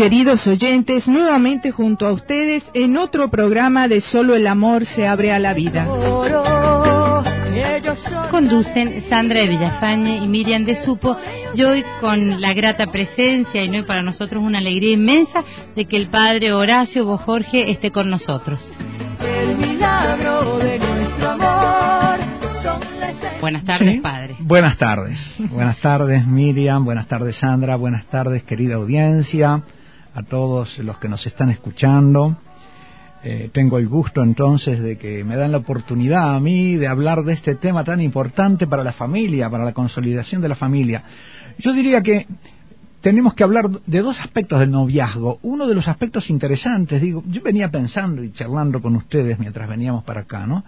queridos oyentes, nuevamente junto a ustedes en otro programa de Solo el amor se abre a la vida. Conducen Sandra de Villafañe y Miriam de Supo, y hoy con la grata presencia, y hoy para nosotros una alegría inmensa, de que el padre Horacio Bo Jorge esté con nosotros. El milagro de nuestro amor Buenas tardes, padre. Buenas tardes. Buenas tardes, Miriam. Buenas tardes, Sandra. Buenas tardes, querida audiencia. A todos los que nos están escuchando. Eh, tengo el gusto entonces de que me dan la oportunidad a mí de hablar de este tema tan importante para la familia, para la consolidación de la familia. Yo diría que tenemos que hablar de dos aspectos del noviazgo. Uno de los aspectos interesantes, digo, yo venía pensando y charlando con ustedes mientras veníamos para acá, ¿no?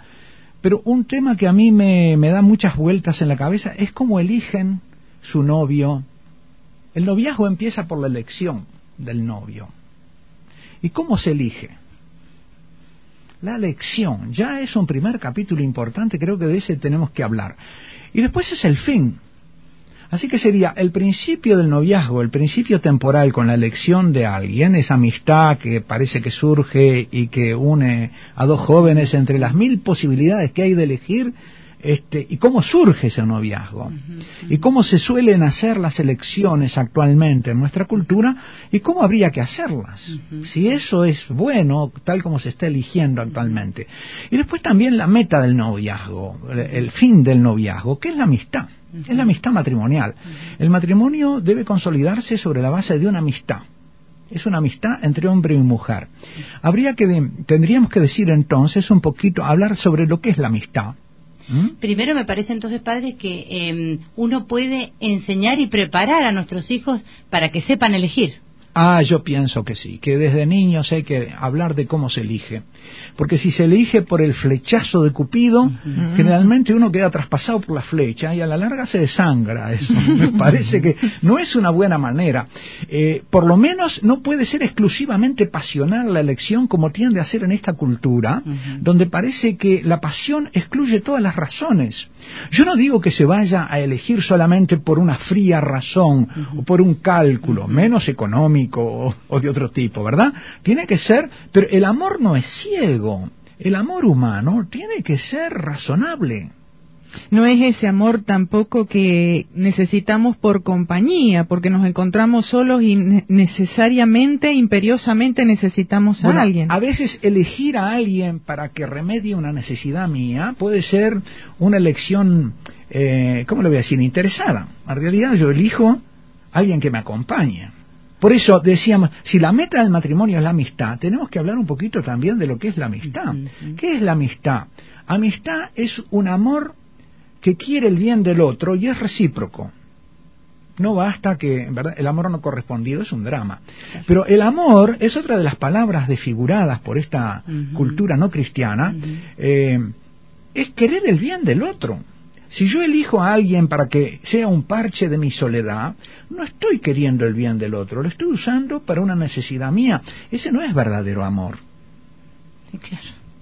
Pero un tema que a mí me, da muchas vueltas en la cabeza es cómo eligen su novio. El noviazgo empieza por la elección del novio. ¿Y cómo se elige? La elección ya es un primer capítulo importante, creo que de ese tenemos que hablar. Y después es el fin. Así que sería el principio del noviazgo, el principio temporal con la elección de alguien, esa amistad que parece que surge y que une a dos jóvenes entre las mil posibilidades que hay de elegir, este, y cómo surge ese noviazgo, y cómo se suelen hacer las elecciones actualmente en nuestra cultura, y cómo habría que hacerlas, si eso es bueno, tal como se está eligiendo actualmente. Y después también la meta del noviazgo, el fin del noviazgo, que es la amistad. Es la amistad matrimonial. El matrimonio debe consolidarse sobre la base de una amistad. Es una amistad entre hombre y mujer. Habría que tendríamos que decir entonces un poquito, hablar sobre lo que es la amistad. ¿Mm? Primero me parece entonces, padre, que em, uno puede enseñar y preparar a nuestros hijos para que sepan elegir. Ah, yo pienso que sí, que desde niños hay que hablar de cómo se elige. Porque si se elige por el flechazo de Cupido, generalmente uno queda traspasado por la flecha y a la larga se desangra. Eso me parece que no es una buena manera. Eh, por lo menos no puede ser exclusivamente pasional la elección como tiende a ser en esta cultura, donde parece que la pasión excluye todas las razones. Yo no digo que se vaya a elegir solamente por una fría razón o por un cálculo, menos económico o, de otro tipo, ¿verdad? Tiene que ser, pero el amor no es ciego, el amor humano tiene que ser razonable. No es ese amor tampoco que necesitamos por compañía, porque nos encontramos solos y necesariamente, imperiosamente necesitamos a alguien. A veces elegir a alguien para que remedie una necesidad mía puede ser una elección, eh, ¿cómo le voy a decir?, interesada. En realidad yo elijo a alguien que me acompañe. Por eso decíamos, si la meta del matrimonio es la amistad, tenemos que hablar un poquito también de lo que es la amistad. ¿Qué es la amistad? Amistad es un amor que quiere el bien del otro y es recíproco. No basta que, ¿verdad? El amor no correspondido es un drama. Pero el amor es otra de las palabras desfiguradas por esta cultura no cristiana. Eh, es querer el bien del otro. Si yo elijo a alguien para que sea un parche de mi soledad, no estoy queriendo el bien del otro, lo estoy usando para una necesidad mía. Ese no es verdadero amor.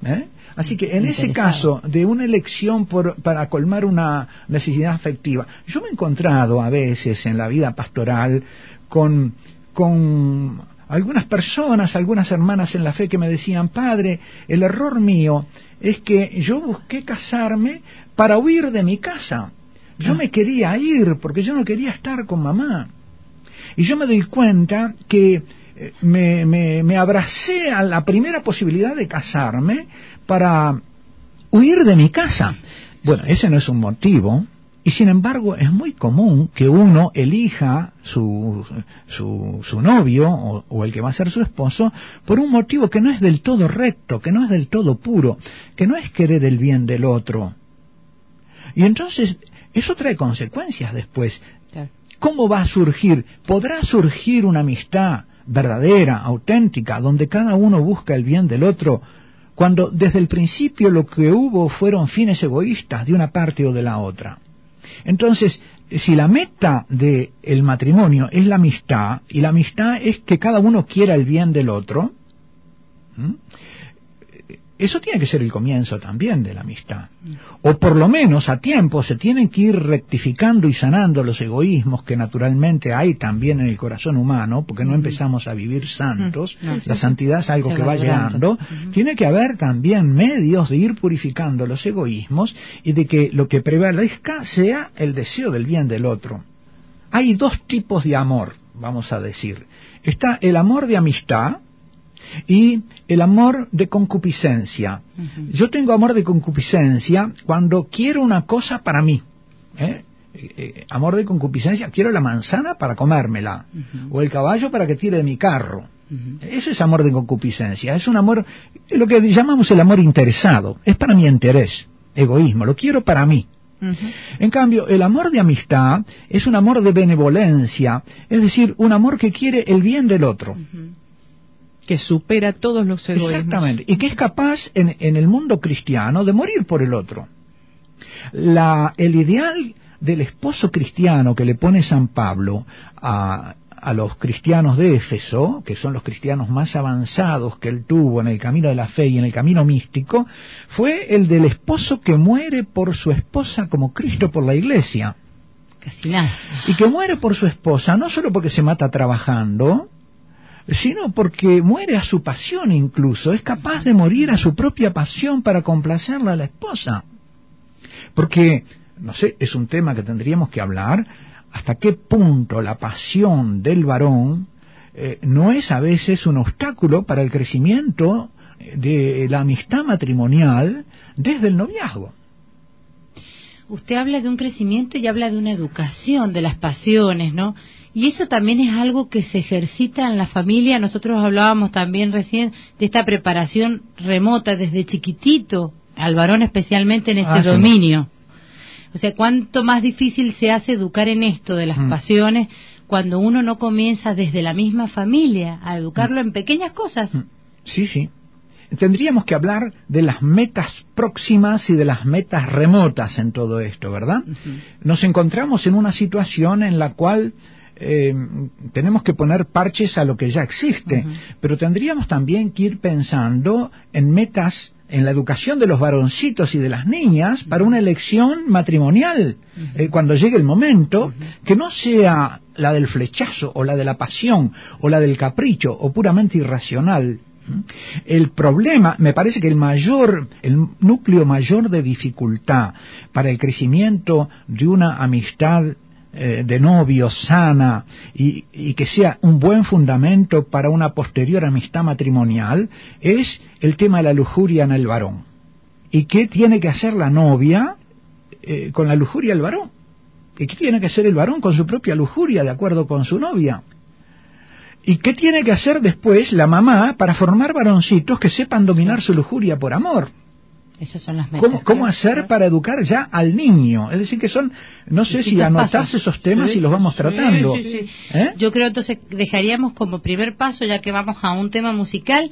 ¿Eh? Así que en ese caso de una elección para colmar una necesidad afectiva, yo me he encontrado a veces en la vida pastoral con, con algunas personas, algunas hermanas en la fe que me decían, Padre, el error mío es que yo busqué casarme para huir de mi casa. Yo ah. me quería ir porque yo no quería estar con mamá. Y yo me doy cuenta que eh, me, me, me abracé a la primera posibilidad de casarme para huir de mi casa. Bueno, ese no es un motivo, y sin embargo, es muy común que uno elija su, su, su novio o, o, el que va a ser su esposo por un motivo que no es del todo recto, que no es del todo puro, que no es querer el bien del otro. Y entonces, eso trae consecuencias después. ¿Cómo va a surgir? ¿Podrá surgir una amistad verdadera, auténtica, donde cada uno busca el bien del otro, cuando desde el principio lo que hubo fueron fines egoístas de una parte o de la otra? Entonces, si la meta del el matrimonio es la amistad, y la amistad es que cada uno quiera el bien del otro, eso tiene que ser el comienzo también de la amistad. O por lo menos a tiempo se tienen que ir rectificando y sanando los egoísmos que naturalmente hay también en el corazón humano, porque no empezamos a vivir santos, la santidad es algo que va llegando. Tiene que haber también medios de ir purificando los egoísmos y de que lo que prevalezca sea el deseo del bien del otro. Hay dos tipos de amor, vamos a decir. Está el amor de amistad, y el amor de concupiscencia. Yo tengo amor de concupiscencia cuando quiero una cosa para mí. ¿eh? Eh, eh, amor de concupiscencia, quiero la manzana para comérmela, o el caballo para que tire de mi carro. Eso es amor de concupiscencia, es un amor, lo que llamamos el amor interesado, es para mi interés, egoísmo, lo quiero para mí. En cambio, el amor de amistad es un amor de benevolencia, es decir, un amor que quiere el bien del otro que supera todos los egoísmos. Exactamente, y que es capaz en, el mundo cristiano de morir por el otro. La, el ideal del esposo cristiano que le pone San Pablo a, a los cristianos de Éfeso, que son los cristianos más avanzados que él tuvo en el camino de la fe y en el camino místico, fue el del esposo que muere por su esposa como Cristo por la iglesia. Casi nada. Y que muere por su esposa no solo porque se mata trabajando, sino porque muere a su pasión incluso, es capaz de morir a su propia pasión para complacerla a la esposa. Porque, no sé, es un tema que tendríamos que hablar, hasta qué punto la pasión del varón eh, no es a veces un obstáculo para el crecimiento de la amistad matrimonial desde el noviazgo. Usted habla de un crecimiento y habla de una educación de las pasiones, ¿no? Y eso también es algo que se ejercita en la familia. Nosotros hablábamos también recién de esta preparación remota desde chiquitito, al varón especialmente en ese ah, dominio. O sea, cuánto más difícil se hace educar en esto de las mm. pasiones cuando uno no comienza desde la misma familia a educarlo mm. en pequeñas cosas. Mm. Sí, sí. Tendríamos que hablar de las metas próximas y de las metas remotas en todo esto, ¿verdad? Nos encontramos en una situación en la cual eh, tenemos que poner parches a lo que ya existe, pero tendríamos también que ir pensando en metas en la educación de los varoncitos y de las niñas para una elección matrimonial, eh, cuando llegue el momento, que no sea la del flechazo o la de la pasión o la del capricho o puramente irracional. El problema, me parece que el mayor, el núcleo mayor de dificultad para el crecimiento de una amistad eh, de novio sana y, y, que sea un buen fundamento para una posterior amistad matrimonial es el tema de la lujuria en el varón. ¿Y qué tiene que hacer la novia eh, con la lujuria del varón? ¿Y qué tiene que hacer el varón con su propia lujuria de acuerdo con su novia? ¿Y qué tiene que hacer después la mamá para formar varoncitos que sepan dominar su lujuria por amor? Esas son las metas. ¿Cómo, hacer para educar ya al niño? Es decir, que son, no sé si anotarse esos temas y los vamos tratando. ¿Eh? Yo creo entonces dejaríamos como primer paso, ya que vamos a un tema musical,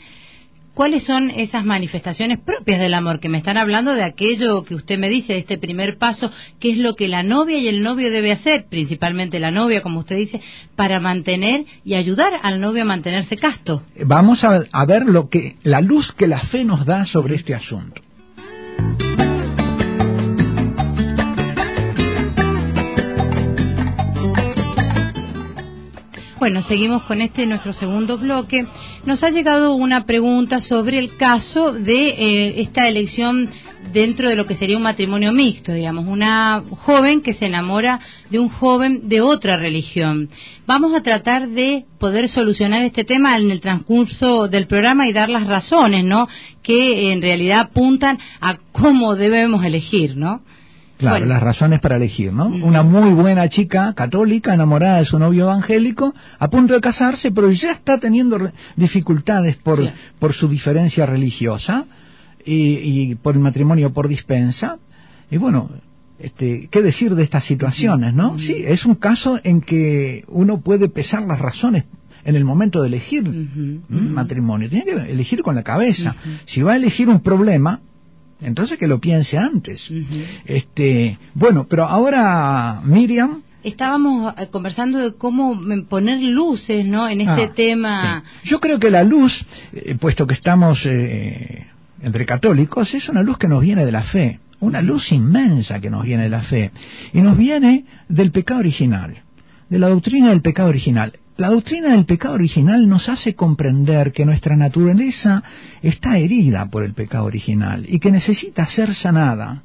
¿cuáles son esas manifestaciones propias del amor? Que me están hablando de aquello que usted me dice, de este primer paso, qué es lo que la novia y el novio debe hacer, principalmente la novia, como usted dice, para mantener y ayudar al novio a mantenerse casto. Vamos a, a ver lo que, la luz que la fe nos da sobre este asunto. Bueno, seguimos con este nuestro segundo bloque. Nos ha llegado una pregunta sobre el caso de eh, esta elección dentro de lo que sería un matrimonio mixto, digamos, una joven que se enamora de un joven de otra religión. Vamos a tratar de poder solucionar este tema en el transcurso del programa y dar las razones, ¿no? Que en realidad apuntan a cómo debemos elegir, ¿no? Claro, las razones para elegir, ¿no? Una muy buena chica católica enamorada de su novio evangélico, a punto de casarse, pero ya está teniendo dificultades por, por su diferencia religiosa y, por el matrimonio por dispensa. Y bueno, este, ¿qué decir de estas situaciones, no? Sí, es un caso en que uno puede pesar las razones en el momento de elegir matrimonio. Tiene que elegir con la cabeza. Si va a elegir un problema, entonces que lo piense antes. este, bueno, pero ahora Miriam estábamos eh, conversando de cómo poner luces ¿no? en este ah, tema. Yo creo que la luz, eh, puesto que estamos eh, entre católicos, es una luz que nos viene de la fe, una luz inmensa que nos viene de la fe, y nos viene del pecado original, de la doctrina del pecado original. La doctrina del pecado original nos hace comprender que nuestra naturaleza está herida por el pecado original y que necesita ser sanada.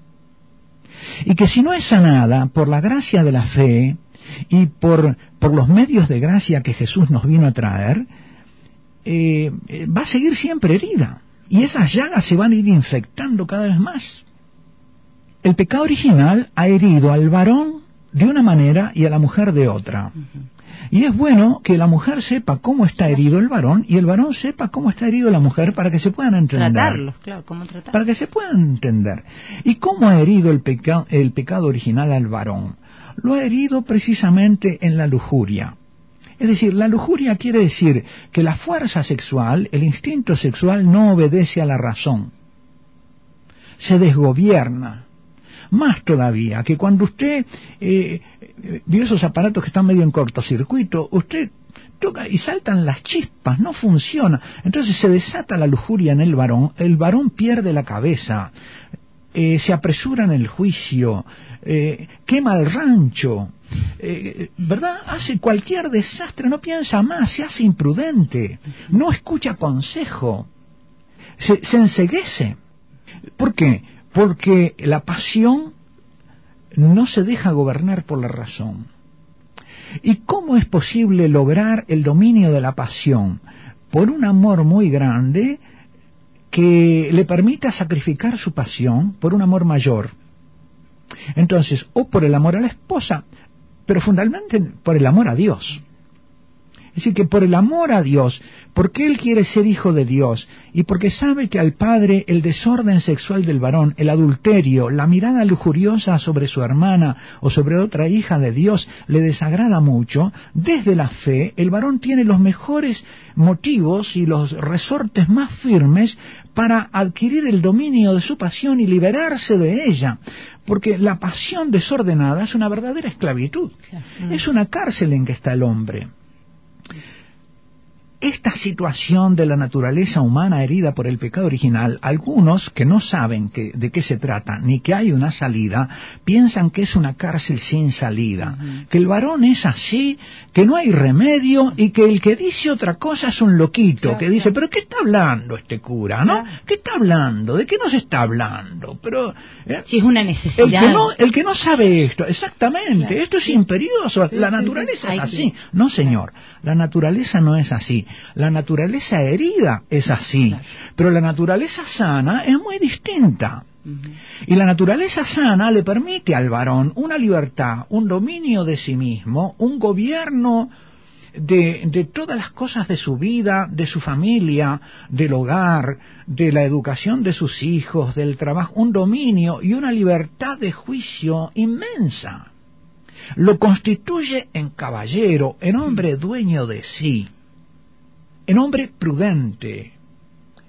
Y que si no es sanada por la gracia de la fe y por, por los medios de gracia que Jesús nos vino a traer, eh, eh, va a seguir siempre herida. Y esas llagas se van a ir infectando cada vez más. El pecado original ha herido al varón de una manera y a la mujer de otra. Y es bueno que la mujer sepa cómo está herido el varón y el varón sepa cómo está herido la mujer para que se puedan entender. Tratarlos, claro, cómo tratarlos. Para que se puedan entender. ¿Y cómo ha herido el, el pecado original al varón? Lo ha herido precisamente en la lujuria. Es decir, la lujuria quiere decir que la fuerza sexual, el instinto sexual no obedece a la razón. Se desgobierna. Más todavía, que cuando usted eh, vio esos aparatos que están medio en cortocircuito, usted toca y saltan las chispas, no funciona. Entonces se desata la lujuria en el varón, el varón pierde la cabeza, eh, se apresura en el juicio, eh, quema el rancho, eh, ¿verdad? Hace cualquier desastre, no piensa más, se hace imprudente, no escucha consejo, se, se enseguece. ¿Por qué? Porque la pasión no se deja gobernar por la razón. ¿Y cómo es posible lograr el dominio de la pasión? Por un amor muy grande que le permita sacrificar su pasión por un amor mayor. Entonces, o por el amor a la esposa, pero fundamentalmente por el amor a Dios. Es decir, que por el amor a Dios, porque él quiere ser hijo de Dios y porque sabe que al padre el desorden sexual del varón, el adulterio, la mirada lujuriosa sobre su hermana o sobre otra hija de Dios le desagrada mucho, desde la fe el varón tiene los mejores motivos y los resortes más firmes para adquirir el dominio de su pasión y liberarse de ella. Porque la pasión desordenada es una verdadera esclavitud. Es una cárcel en que está el hombre esta situación de la naturaleza humana herida por el pecado original, algunos que no saben de qué se trata ni que hay una salida, piensan que es una cárcel sin salida, que el varón es así, que no hay remedio y que el que dice otra cosa es un loquito, que dice, pero ¿qué está hablando este cura? ¿No? ¿Qué está hablando? ¿De qué nos está hablando? Pero ¿eh? si es una necesidad. El que no, el que no sabe esto, exactamente, esto es imperioso, la naturaleza es así. No, señor, la naturaleza no es así. La naturaleza herida es así, pero la naturaleza sana es muy distinta. Y la naturaleza sana le permite al varón una libertad, un dominio de sí mismo, un gobierno de, de, todas las cosas de su vida, de su familia, del hogar, de la educación de sus hijos, del trabajo, un dominio y una libertad de juicio inmensa. Lo constituye en caballero, en hombre dueño de sí el hombre prudente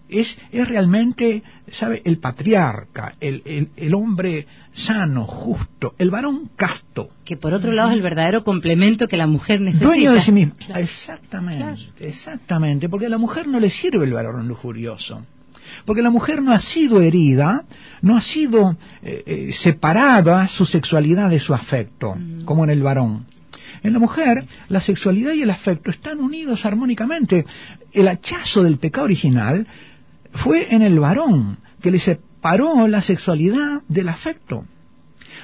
es, es realmente, ¿sabe? El patriarca, el, el, hombre sano, justo, el varón casto. Que por otro lado es el verdadero complemento que la mujer necesita. Dueño de sí mismo. Exactamente, exactamente, porque a la mujer no le sirve el varón lujurioso. Porque la mujer no ha sido herida, no ha sido eh, eh, separada su sexualidad de su afecto, mm. como en el varón. En la mujer, la sexualidad y el afecto están unidos armónicamente. El hachazo del pecado original fue en el varón, que le separó la sexualidad del afecto.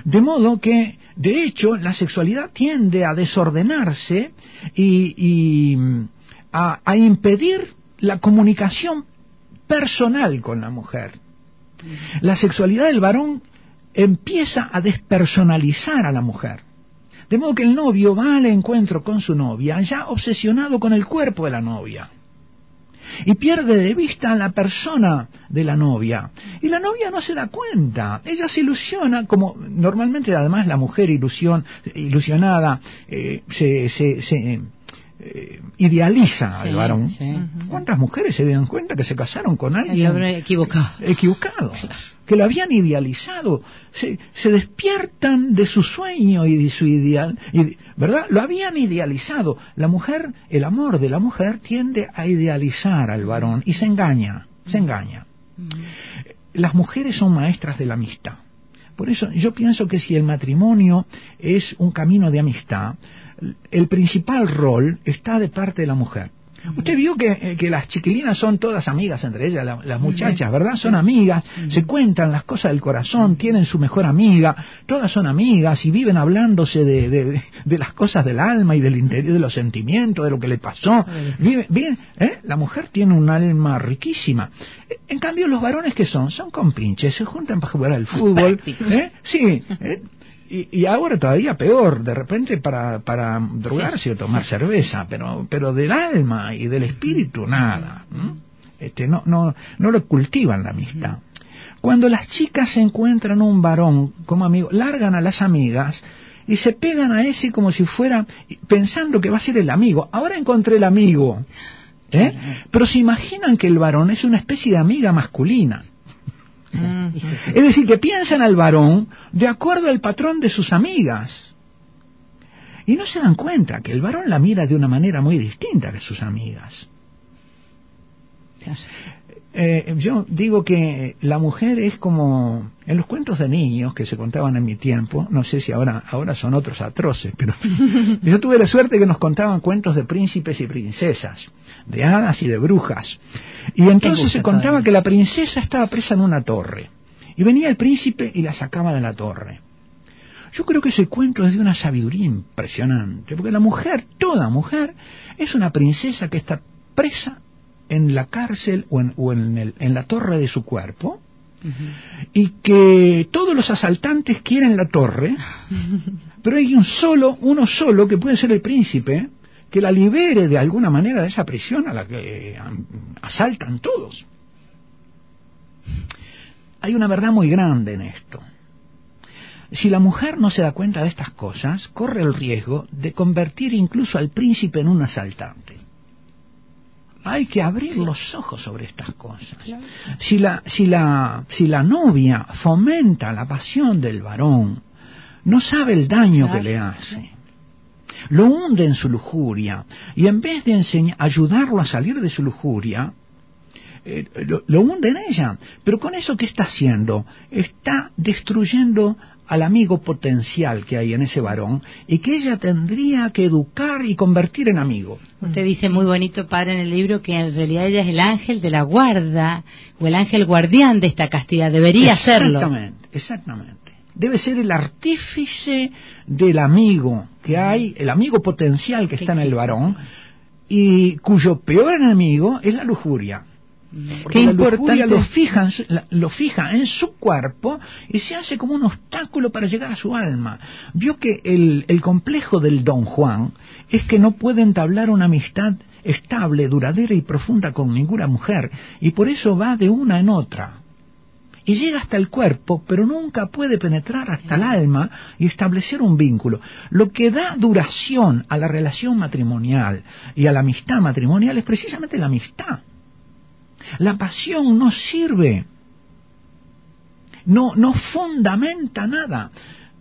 De modo que, de hecho, la sexualidad tiende a desordenarse y, a, impedir la comunicación personal con la mujer. La sexualidad del varón empieza a despersonalizar a la mujer. De modo que el novio va al encuentro con su novia ya obsesionado con el cuerpo de la novia. Y pierde de vista a la persona de la novia. Y la novia no se da cuenta. Ella se ilusiona, como normalmente además la mujer ilusión, ilusionada eh, se, se, eh, idealiza al varón. ¿Cuántas mujeres se dan cuenta que se casaron con alguien equivocado? Equivocado que lo habían idealizado, se, despiertan de su sueño y de su ideal, ¿verdad? Lo habían idealizado. La mujer, el amor de la mujer tiende a idealizar al varón y se engaña, se engaña. Las mujeres son maestras de la amistad. Por eso yo pienso que si el matrimonio es un camino de amistad, el principal rol está de parte de la mujer. Usted vio eh, que, las chiquilinas son todas amigas entre ellas, las muchachas, ¿verdad? Son amigas, se cuentan las cosas del corazón, tienen su mejor amiga, todas son amigas y viven hablándose de, las cosas del alma y del interior, de los sentimientos, de lo que le pasó. bien, ¿eh? La mujer tiene un alma riquísima. En cambio, los varones que son, son compinches, se juntan para jugar al fútbol. ¿eh? Sí, ¿eh? Y, ahora todavía peor, de repente para, para drogarse o tomar cerveza, pero, pero del alma y del espíritu nada. Este, no, no, no lo cultivan la amistad. Cuando las chicas encuentran un varón como amigo, largan a las amigas y se pegan a ese como si fuera pensando que va a ser el amigo. Ahora encontré el amigo. ¿eh? Pero se imaginan que el varón es una especie de amiga masculina. Es decir, que piensan al varón de acuerdo al patrón de sus amigas. Y no se dan cuenta que el varón la mira de una manera muy distinta que sus amigas. Eh, yo digo que la mujer es como en los cuentos de niños que se contaban en mi tiempo, no sé si ahora, ahora son otros atroces, pero yo tuve la suerte que nos contaban cuentos de príncipes y princesas, de hadas y de brujas. Y entonces se contaba que la princesa estaba presa en una torre, y venía el príncipe y la sacaba de la torre. Yo creo que ese cuento es de una sabiduría impresionante, porque la mujer, toda mujer, es una princesa que está presa en la cárcel o en, en, la torre de su cuerpo y que todos los asaltantes quieren la torre, pero hay un solo, uno solo que puede ser el príncipe que la libere de alguna manera de esa prisión a la que asaltan todos. Hay una verdad muy grande en esto. Si la mujer no se da cuenta de estas cosas, corre el riesgo de convertir incluso al príncipe en un asaltante. Hay que abrir los ojos sobre estas cosas. Si la, si la, si la novia fomenta la pasión del varón, no sabe el daño que le hace. Lo hunde en su lujuria y en vez de enseñar, ayudarlo a salir de su lujuria, eh, lo, lo, hunde en ella. Pero con eso que está haciendo, está destruyendo al amigo potencial que hay en ese varón y que ella tendría que educar y convertir en amigo. Usted dice muy bonito, padre, en el libro que en realidad ella es el ángel de la guarda o el ángel guardián de esta castidad. Debería serlo. Exactamente, exactamente. Debe ser el artífice del amigo que hay, el amigo potencial que está en el varón y cuyo peor enemigo es la lujuria. Porque la lujuria lo fija, lo fija en su cuerpo y se hace como un obstáculo para llegar a su alma. Vio que el, el complejo del don Juan es que no puede entablar una amistad estable, duradera y profunda con ninguna mujer, y por eso va de una en otra. Y llega hasta el cuerpo, pero nunca puede penetrar hasta el alma y establecer un vínculo. Lo que da duración a la relación matrimonial y a la amistad matrimonial es precisamente la amistad. La pasión no sirve, no, no fundamenta nada.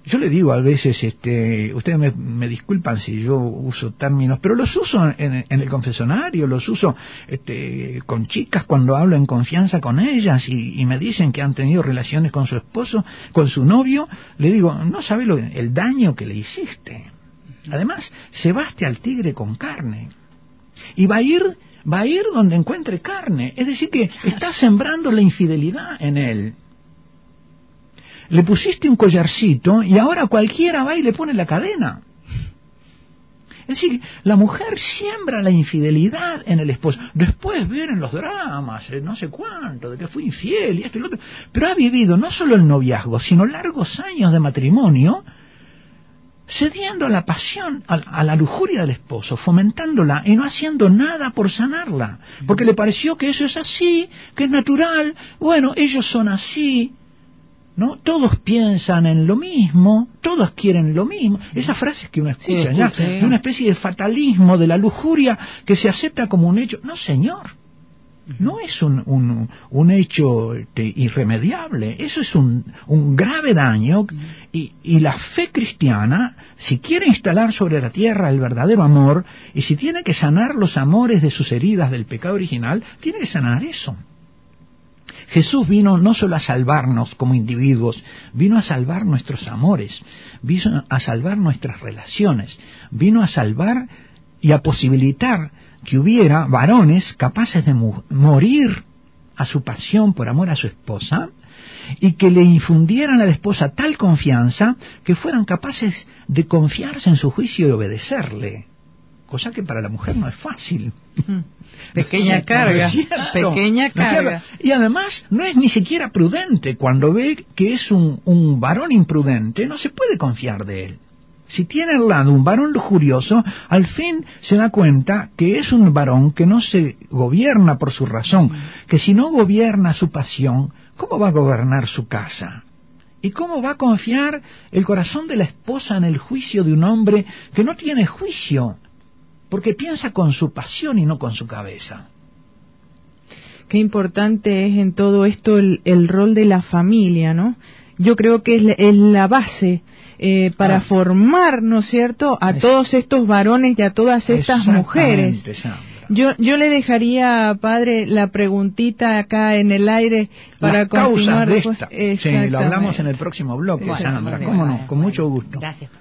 Yo le digo a veces, este, ustedes me, disculpan si yo uso términos, pero los uso en, el confesonario, los uso este, con chicas cuando hablo en confianza con ellas y, me dicen que han tenido relaciones con su esposo, con su novio, le digo, no sabe lo, el daño que le hiciste. Además, se baste al tigre con carne y va a ir va a ir donde encuentre carne. Es decir, que está sembrando la infidelidad en él. Le pusiste un collarcito y ahora cualquiera va y le pone la cadena. Es decir, la mujer siembra la infidelidad en el esposo. Después vienen los dramas, eh, no sé cuánto, de que fue infiel y esto y lo otro. Pero ha vivido no solo el noviazgo, sino largos años de matrimonio cediendo a la pasión, a, la lujuria del esposo, fomentándola y no haciendo nada por sanarla, porque le pareció que eso es así, que es natural, bueno, ellos son así, ¿no? Todos piensan en lo mismo, todos quieren lo mismo. Esas frases que uno escucha, ¿ya? De una especie de fatalismo, de la lujuria que se acepta como un hecho. No, señor no es un, un, un hecho este, irremediable, eso es un, un grave daño. Y, y, la fe cristiana, si quiere instalar sobre la tierra el verdadero amor y si tiene que sanar los amores de sus heridas del pecado original, tiene que sanar eso. Jesús vino no solo a salvarnos como individuos, vino a salvar nuestros amores, vino a salvar nuestras relaciones, vino a salvar y a posibilitar que hubiera varones capaces de morir a su pasión por amor a su esposa y que le infundieran a la esposa tal confianza que fueran capaces de confiarse en su juicio y obedecerle, cosa que para la mujer no es fácil. Mm. Pequeña carga, pequeña carga. y además no es ni siquiera prudente cuando ve que es un, un varón imprudente, no se puede confiar de él. Si tiene al lado un varón lujurioso, al fin se da cuenta que es un varón que no se gobierna por su razón, que si no gobierna su pasión, ¿cómo va a gobernar su casa? ¿Y cómo va a confiar el corazón de la esposa en el juicio de un hombre que no tiene juicio, porque piensa con su pasión y no con su cabeza? Qué importante es en todo esto el, rol de la familia, ¿no? Yo creo que es la base eh, para ah. formar, ¿no es cierto?, a todos estos varones y a todas estas mujeres. Yo, yo le dejaría, padre, la preguntita acá en el aire para Las continuar. De esta. Sí, lo hablamos en el próximo bloque, Sandra. ¿Cómo no? Con mucho gusto. Gracias.